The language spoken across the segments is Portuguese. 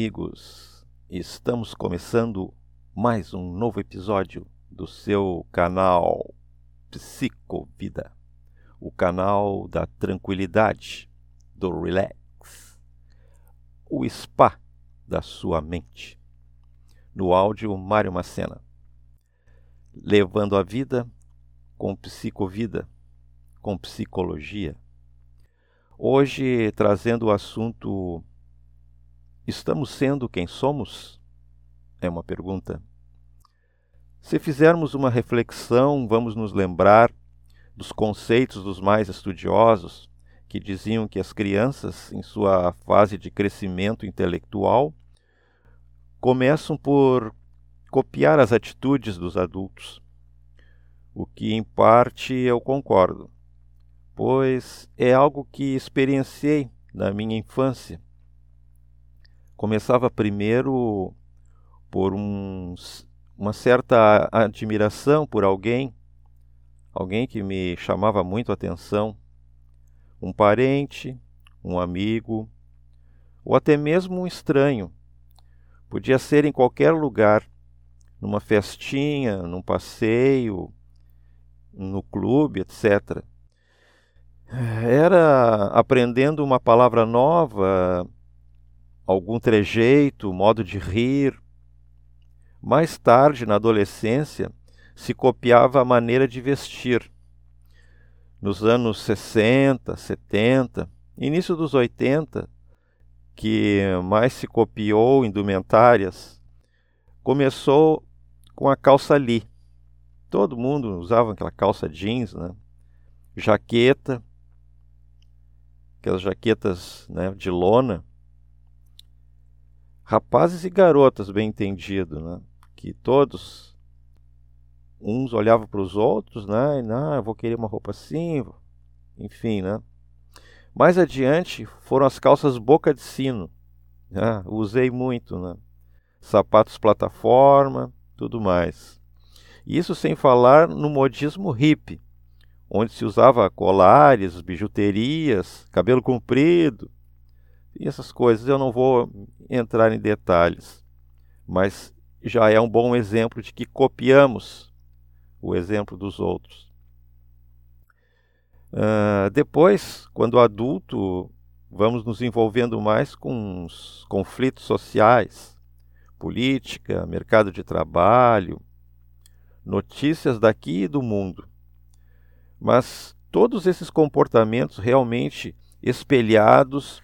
Amigos! Estamos começando mais um novo episódio do seu canal Psicovida, o canal da tranquilidade, do relax, o spa da sua mente. No áudio, Mário Macena. Levando a vida com psicovida, com psicologia. Hoje trazendo o assunto Estamos sendo quem somos? É uma pergunta. Se fizermos uma reflexão, vamos nos lembrar dos conceitos dos mais estudiosos que diziam que as crianças, em sua fase de crescimento intelectual, começam por copiar as atitudes dos adultos. O que, em parte, eu concordo, pois é algo que experienciei na minha infância começava primeiro por um, uma certa admiração por alguém, alguém que me chamava muito a atenção, um parente, um amigo, ou até mesmo um estranho. Podia ser em qualquer lugar, numa festinha, num passeio, no clube, etc. Era aprendendo uma palavra nova, algum trejeito, modo de rir. Mais tarde, na adolescência, se copiava a maneira de vestir. Nos anos 60, 70, início dos 80, que mais se copiou indumentárias, começou com a calça li. Todo mundo usava aquela calça jeans, né? Jaqueta, aquelas jaquetas né, de lona rapazes e garotas, bem entendido, né? que todos, uns olhavam para os outros, né? e, eu vou querer uma roupa assim, enfim, né? Mais adiante foram as calças boca de sino, né? usei muito, né? sapatos plataforma, tudo mais. Isso sem falar no modismo hippie, onde se usava colares, bijuterias, cabelo comprido, e essas coisas eu não vou entrar em detalhes, mas já é um bom exemplo de que copiamos o exemplo dos outros. Uh, depois, quando adulto, vamos nos envolvendo mais com os conflitos sociais, política, mercado de trabalho, notícias daqui e do mundo. Mas todos esses comportamentos realmente espelhados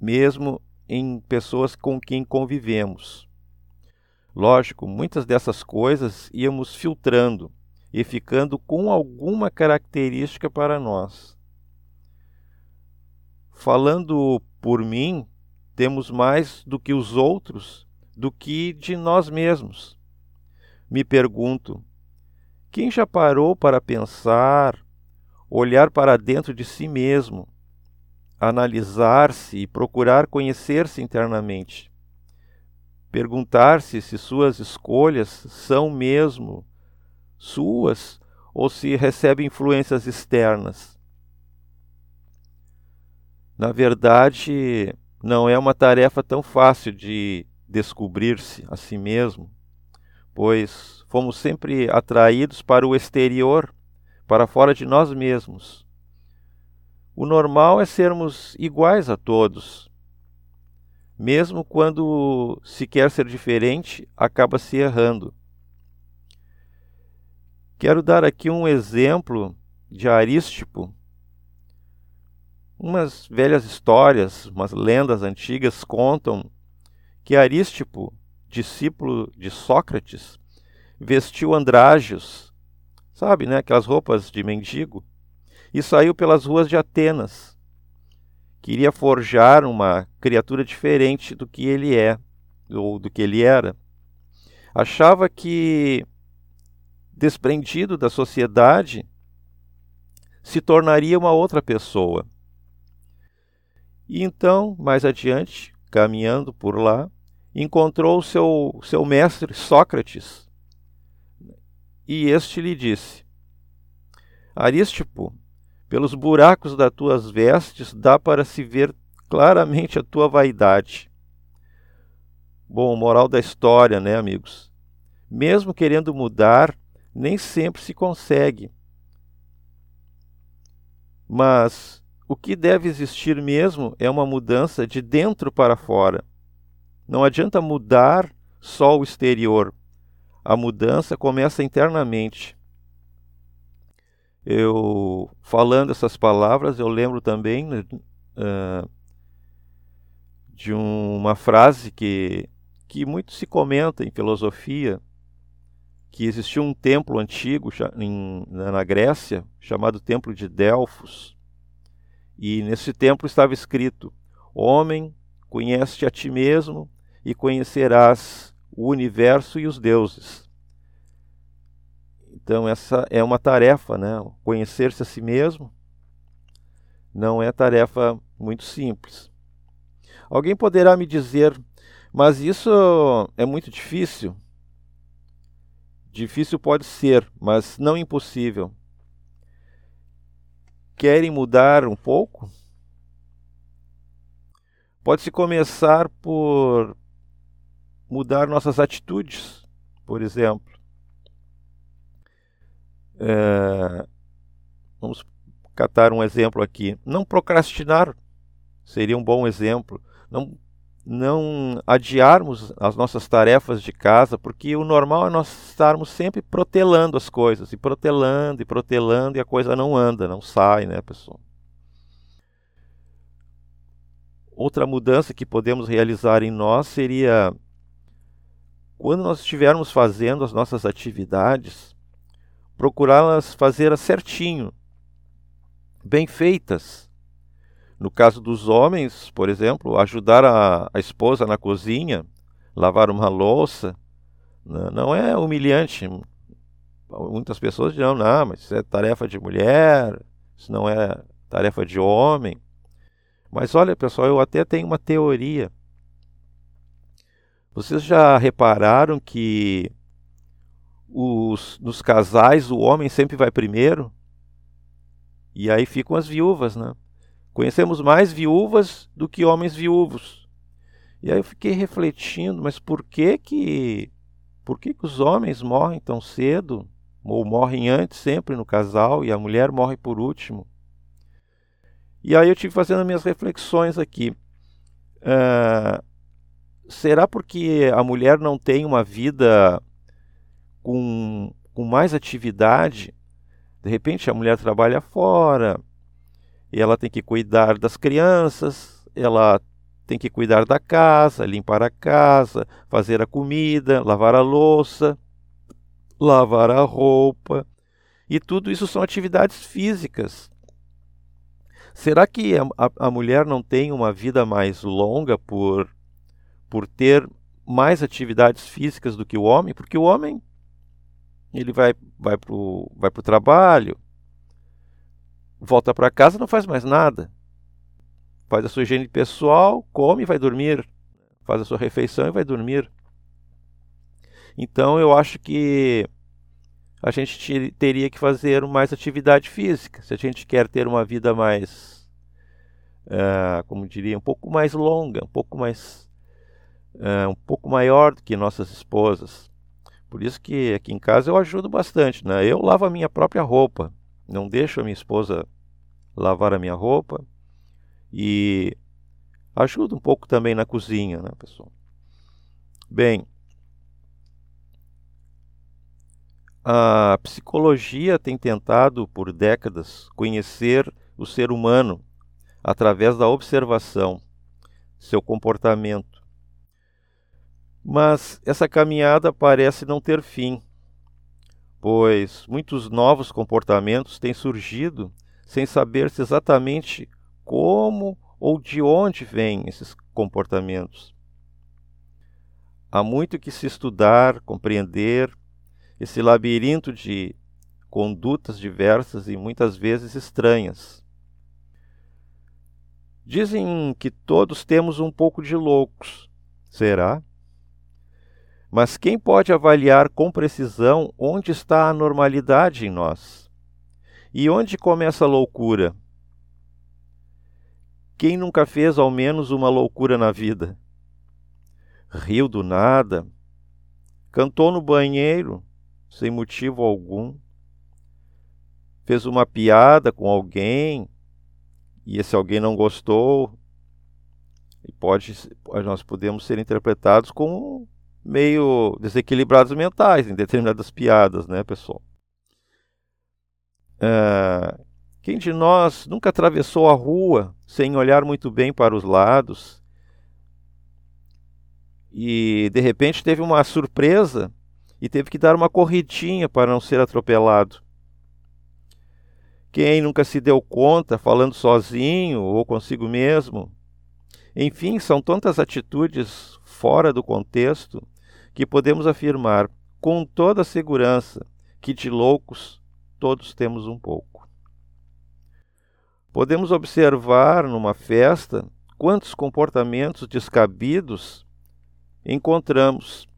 mesmo em pessoas com quem convivemos. Lógico, muitas dessas coisas íamos filtrando e ficando com alguma característica para nós. Falando por mim, temos mais do que os outros do que de nós mesmos. Me pergunto: quem já parou para pensar, olhar para dentro de si mesmo analisar-se e procurar conhecer-se internamente. Perguntar-se se suas escolhas são mesmo suas ou se recebe influências externas. Na verdade, não é uma tarefa tão fácil de descobrir-se a si mesmo, pois fomos sempre atraídos para o exterior, para fora de nós mesmos o normal é sermos iguais a todos. Mesmo quando se quer ser diferente, acaba se errando. Quero dar aqui um exemplo de Arístipo. Umas velhas histórias, umas lendas antigas contam que Arístipo, discípulo de Sócrates, vestiu andrajos, sabe, né, aquelas roupas de mendigo, e saiu pelas ruas de Atenas. Queria forjar uma criatura diferente do que ele é, ou do que ele era. Achava que, desprendido da sociedade, se tornaria uma outra pessoa. E então, mais adiante, caminhando por lá, encontrou seu, seu mestre Sócrates. E este lhe disse: Arístipo, pelos buracos das tuas vestes dá para se ver claramente a tua vaidade. Bom, moral da história, né, amigos? Mesmo querendo mudar, nem sempre se consegue. Mas o que deve existir mesmo é uma mudança de dentro para fora. Não adianta mudar só o exterior. A mudança começa internamente. Eu falando essas palavras, eu lembro também uh, de uma frase que, que muito se comenta em filosofia, que existiu um templo antigo em, na Grécia chamado Templo de Delfos. E nesse templo estava escrito: Homem, conhece-te a ti mesmo e conhecerás o universo e os deuses. Então, essa é uma tarefa, né? Conhecer-se a si mesmo não é tarefa muito simples. Alguém poderá me dizer, mas isso é muito difícil? Difícil pode ser, mas não impossível. Querem mudar um pouco? Pode-se começar por mudar nossas atitudes, por exemplo. É, vamos catar um exemplo aqui. Não procrastinar seria um bom exemplo. Não, não adiarmos as nossas tarefas de casa, porque o normal é nós estarmos sempre protelando as coisas, e protelando, e protelando, e a coisa não anda, não sai, né, pessoal? Outra mudança que podemos realizar em nós seria quando nós estivermos fazendo as nossas atividades, procurá-las fazer certinho, bem feitas. No caso dos homens, por exemplo, ajudar a, a esposa na cozinha, lavar uma louça, né, não é humilhante. Muitas pessoas dirão, não, mas isso é tarefa de mulher, isso não é tarefa de homem. Mas olha, pessoal, eu até tenho uma teoria vocês já repararam que os, nos casais o homem sempre vai primeiro? E aí ficam as viúvas, né? Conhecemos mais viúvas do que homens viúvos. E aí eu fiquei refletindo, mas por que que por que, que os homens morrem tão cedo ou morrem antes sempre no casal e a mulher morre por último? E aí eu tive fazendo minhas reflexões aqui. Uh, será porque a mulher não tem uma vida com, com mais atividade? De repente a mulher trabalha fora, e ela tem que cuidar das crianças, ela tem que cuidar da casa, limpar a casa, fazer a comida, lavar a louça, lavar a roupa. E tudo isso são atividades físicas. Será que a, a, mulher não tem uma vida mais longa por por ter mais atividades físicas do que o homem, porque o homem ele vai vai para o vai pro trabalho, volta para casa, não faz mais nada. Faz a sua higiene pessoal, come e vai dormir. Faz a sua refeição e vai dormir. Então eu acho que a gente teria que fazer mais atividade física. Se a gente quer ter uma vida mais, uh, como diria, um pouco mais longa, um pouco mais uh, um pouco maior do que nossas esposas. Por isso que aqui em casa eu ajudo bastante, né? Eu lavo a minha própria roupa, não deixo a minha esposa lavar a minha roupa e ajudo um pouco também na cozinha, né, pessoal? Bem, a psicologia tem tentado por décadas conhecer o ser humano através da observação, seu comportamento, mas essa caminhada parece não ter fim, pois muitos novos comportamentos têm surgido sem saber-se exatamente como ou de onde vêm esses comportamentos. Há muito que se estudar, compreender esse labirinto de condutas diversas e muitas vezes estranhas. Dizem que todos temos um pouco de loucos. Será? Mas quem pode avaliar com precisão onde está a normalidade em nós? E onde começa a loucura? Quem nunca fez ao menos uma loucura na vida? Riu do nada, cantou no banheiro sem motivo algum, fez uma piada com alguém e esse alguém não gostou e pode nós podemos ser interpretados como meio desequilibrados mentais em determinadas piadas, né, pessoal? Uh, quem de nós nunca atravessou a rua sem olhar muito bem para os lados e de repente teve uma surpresa e teve que dar uma corridinha para não ser atropelado? Quem nunca se deu conta, falando sozinho ou consigo mesmo? Enfim, são tantas atitudes fora do contexto que podemos afirmar com toda segurança que de loucos todos temos um pouco. Podemos observar numa festa quantos comportamentos descabidos encontramos.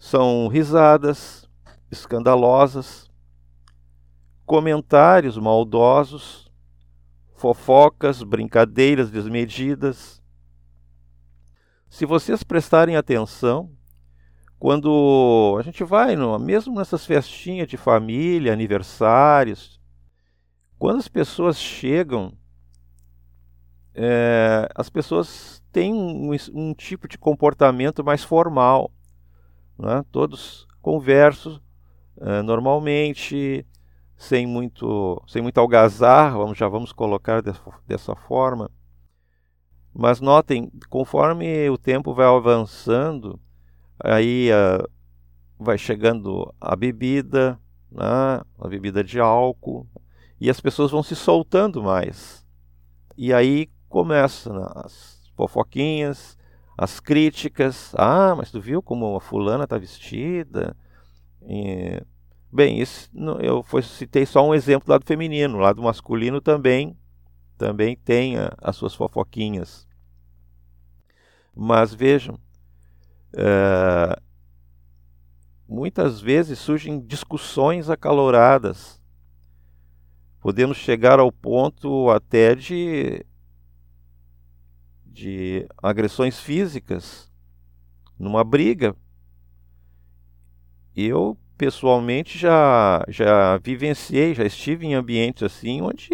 São risadas escandalosas, comentários maldosos, fofocas, brincadeiras desmedidas. Se vocês prestarem atenção, quando a gente vai, mesmo nessas festinhas de família, aniversários, quando as pessoas chegam, é, as pessoas têm um, um, tipo de comportamento mais formal. Né? Todos conversam é, normalmente, sem muito, sem muito algazarra, vamos, já vamos colocar dessa, dessa forma. Mas notem, conforme o tempo vai avançando, aí uh, vai chegando a bebida, né? a bebida de álcool, e as pessoas vão se soltando mais. E aí começam né, as fofoquinhas, as críticas. Ah, mas tu viu como a fulana está vestida? E... Bem, isso eu citei só um exemplo do lado feminino, o lado masculino também também tem a, as suas fofoquinhas. Mas vejam, é, muitas vezes surgem discussões acaloradas podemos chegar ao ponto até de, de agressões físicas numa briga. Eu pessoalmente já já vivenciei, já estive em ambientes assim onde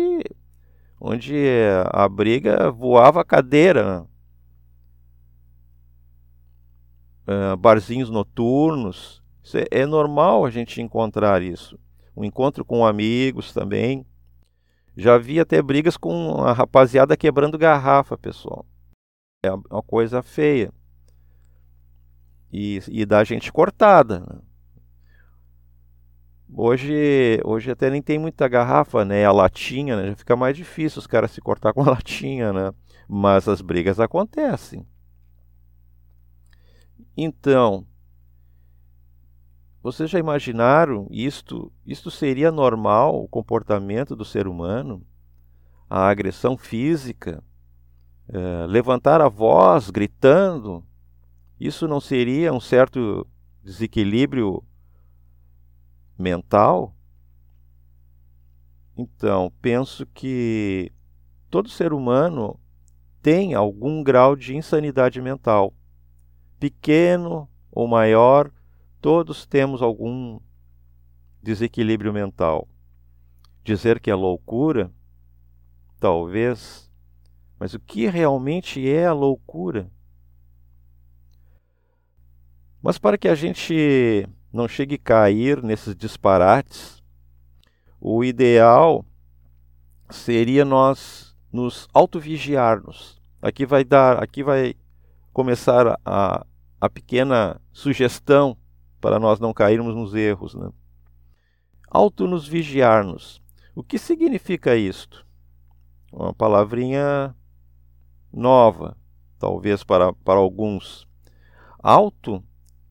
onde a briga voava a cadeira. Uh, barzinhos noturnos, é, é normal a gente encontrar isso. Um encontro com amigos também. Já vi até brigas com a rapaziada quebrando garrafa, pessoal. É uma coisa feia. E, e da gente cortada. Hoje, hoje até nem tem muita garrafa, né? A latinha, né? Já fica mais difícil os caras se cortar com a latinha, né? Mas as brigas acontecem. Então, vocês já imaginaram isto? Isto seria normal o comportamento do ser humano? A agressão física, é, levantar a voz gritando, isso não seria um certo desequilíbrio mental? Então, penso que todo ser humano tem algum grau de insanidade mental, pequeno ou maior Todos temos algum desequilíbrio mental. Dizer que é loucura, talvez, mas o que realmente é a loucura? Mas para que a gente não chegue a cair nesses disparates, o ideal seria nós nos autovigiarmos. Aqui vai dar, aqui vai começar a, a pequena sugestão para nós não cairmos nos erros. Né? Auto-nos vigiar-nos. O que significa isto? Uma palavrinha nova, talvez para, para alguns. Auto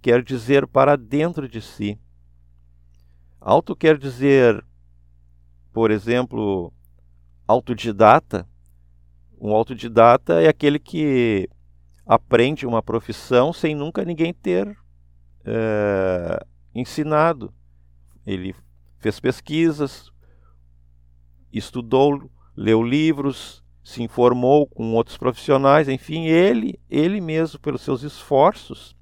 quer dizer para dentro de si. Auto quer dizer, por exemplo, autodidata. Um autodidata é aquele que aprende uma profissão sem nunca ninguém ter é, ensinado. Ele fez pesquisas, estudou, leu livros, se informou com outros profissionais, enfim, ele, ele mesmo, pelos seus esforços,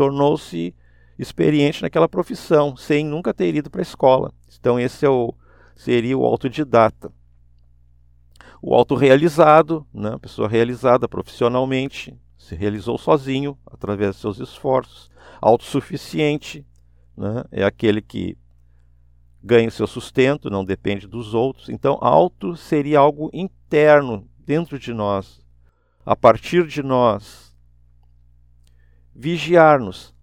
tornou-se experiente naquela profissão, sem nunca ter ido para a escola. Então, esse é o, seria o autodidata. O autorrealizado, né, a pessoa realizada profissionalmente, se realizou sozinho, através de seus esforços. Autossuficiente né, é aquele que ganha o seu sustento, não depende dos outros. Então, auto seria algo interno dentro de nós, a partir de nós. Vigiar-nos,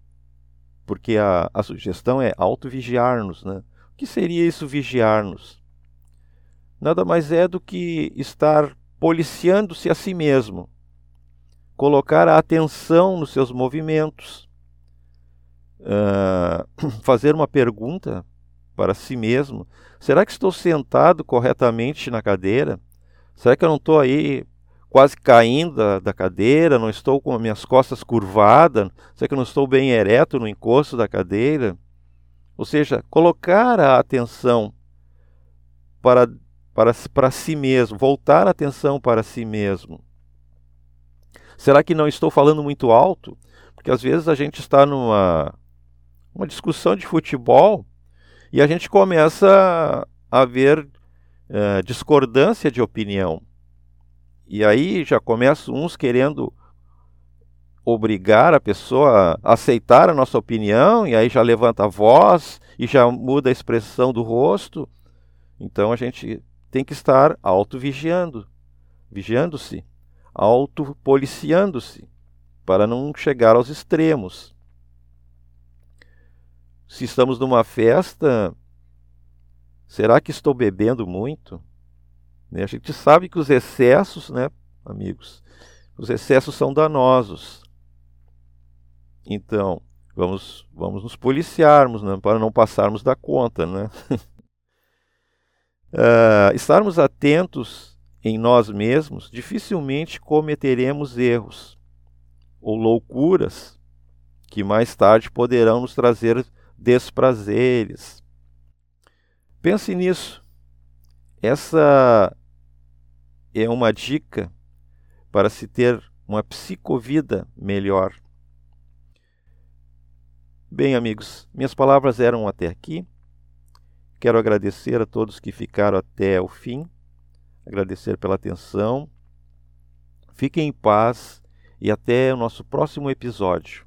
porque a, a sugestão é auto-vigiar-nos. Né? O que seria isso, vigiar-nos? Nada mais é do que estar policiando-se a si mesmo, colocar a atenção nos seus movimentos, uh, fazer uma pergunta para si mesmo: será que estou sentado corretamente na cadeira? Será que eu não estou aí quase caindo da, da, cadeira? Não estou com as minhas costas curvadas? Será que eu não estou bem ereto no encosto da cadeira? Ou seja, colocar a atenção para, para, para si mesmo, voltar a atenção para si mesmo. Será que não estou falando muito alto? Porque às vezes a gente está numa uma discussão de futebol e a gente começa a ver uh, discordância de opinião. E aí já começam uns querendo obrigar a pessoa a aceitar a nossa opinião, e aí já levanta a voz e já muda a expressão do rosto. Então a gente tem que estar auto-vigiando, vigiando-se, auto-policiando-se, para não chegar aos extremos se estamos numa festa, será que estou bebendo muito? Né? A gente sabe que os excessos, né, amigos, os excessos são danosos. Então, vamos, vamos nos policiarmos né, para não passarmos da conta. Né? uh, estarmos atentos em nós mesmos, dificilmente cometeremos erros ou loucuras que mais tarde poderão nos trazer desprazeres. Pense nisso. Essa é uma dica para se ter uma psicovida melhor. Bem, amigos, minhas palavras eram até aqui. Quero agradecer a todos que ficaram até o fim, agradecer pela atenção. Fiquem em paz e até o nosso próximo episódio.